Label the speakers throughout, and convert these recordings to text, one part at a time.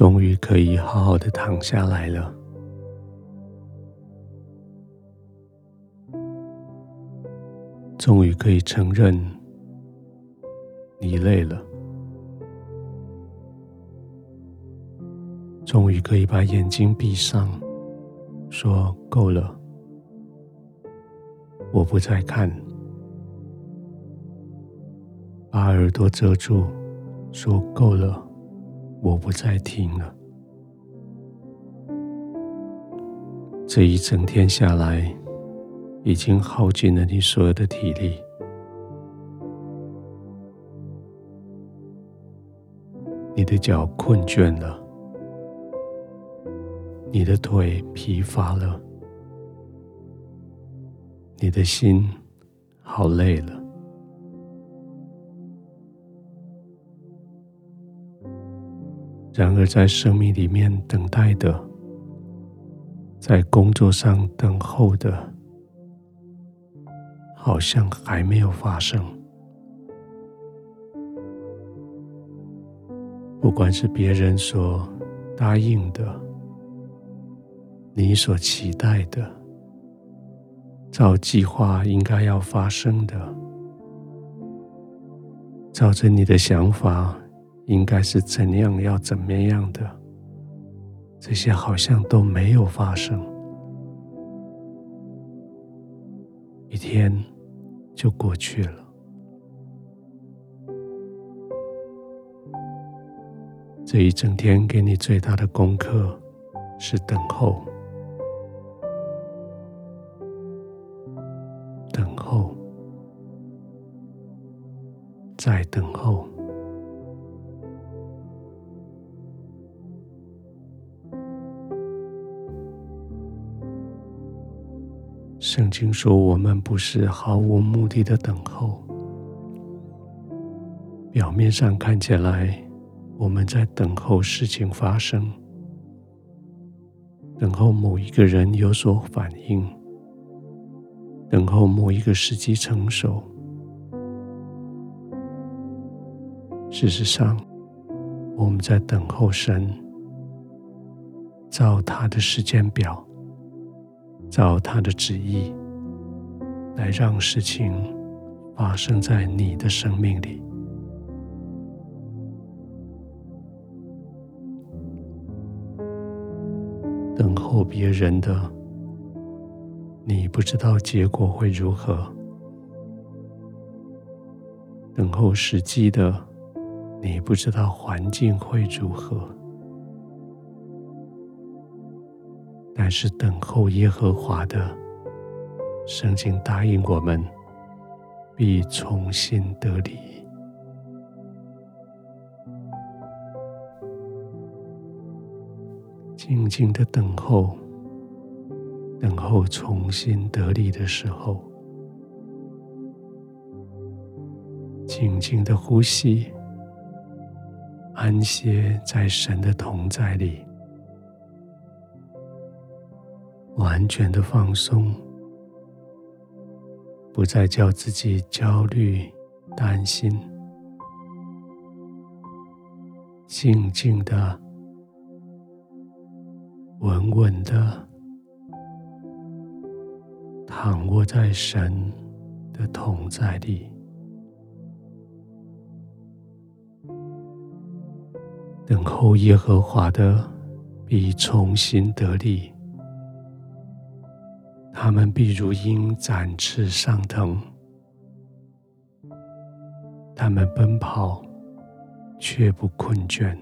Speaker 1: 终于可以好好的躺下来了。终于可以承认你累了，终于可以把眼睛闭上，说够了，我不再看，把耳朵遮住，说够了，我不再听了。这一整天下来，已经耗尽了你所有的体力，你的脚困倦了，你的腿疲乏了，你的心好累了。然而，在生命里面等待的，在工作上等候的。好像还没有发生。不管是别人所答应的，你所期待的，照计划应该要发生的，照着你的想法应该是怎样要怎么样的，这些好像都没有发生。一天就过去了。这一整天给你最大的功课是等候，等候，再等候。圣经说：“我们不是毫无目的的等候。表面上看起来，我们在等候事情发生，等候某一个人有所反应，等候某一个时机成熟。事实上，我们在等候神，照他的时间表。”照他的旨意来让事情发生在你的生命里。等候别人的，你不知道结果会如何；等候时机的，你不知道环境会如何。是等候耶和华的，圣经答应我们，必重新得力。静静的等候，等候重新得力的时候，静静的呼吸，安歇在神的同在里。完全的放松，不再叫自己焦虑、担心，静静的、稳稳的躺卧在神的同在里，等候耶和华的必重新得力。他们必如鹰展翅上腾，他们奔跑却不困倦，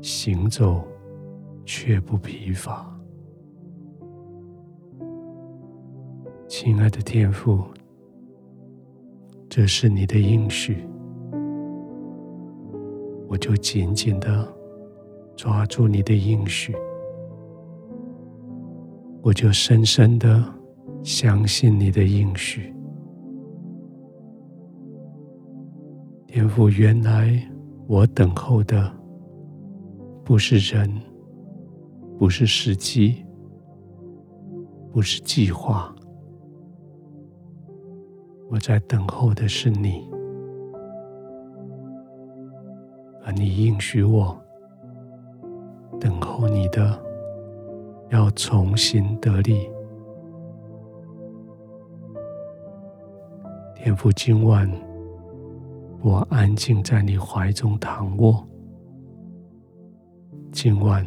Speaker 1: 行走却不疲乏。亲爱的天父，这是你的应许，我就紧紧的抓住你的应许。我就深深的相信你的应许，天父，原来我等候的不是人，不是时机，不是计划，我在等候的是你，而你应许我，等候你的要重新得力。天父，今晚我安静在你怀中躺卧。今晚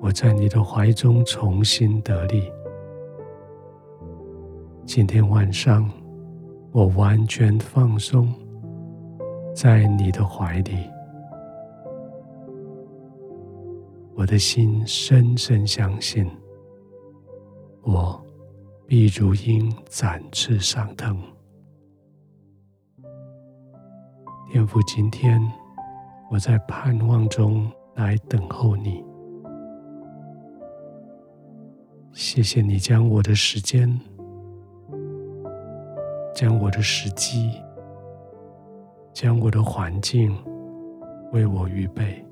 Speaker 1: 我在你的怀中重新得力。今天晚上我完全放松在你的怀里，我的心深深相信，我必如鹰展翅上腾。天父，今天我在盼望中来等候你。谢谢你将我的时间，将我的时机，将我的环境为我预备。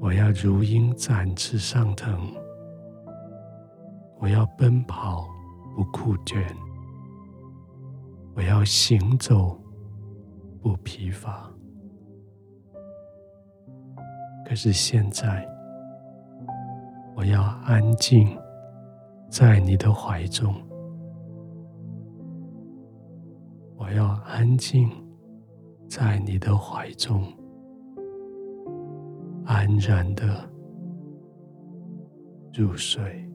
Speaker 1: 我要如鹰展翅上腾，我要奔跑不枯倦。我要行走不疲乏，可是现在，我要安静在你的怀中，我要安静在你的怀中，安然的入睡。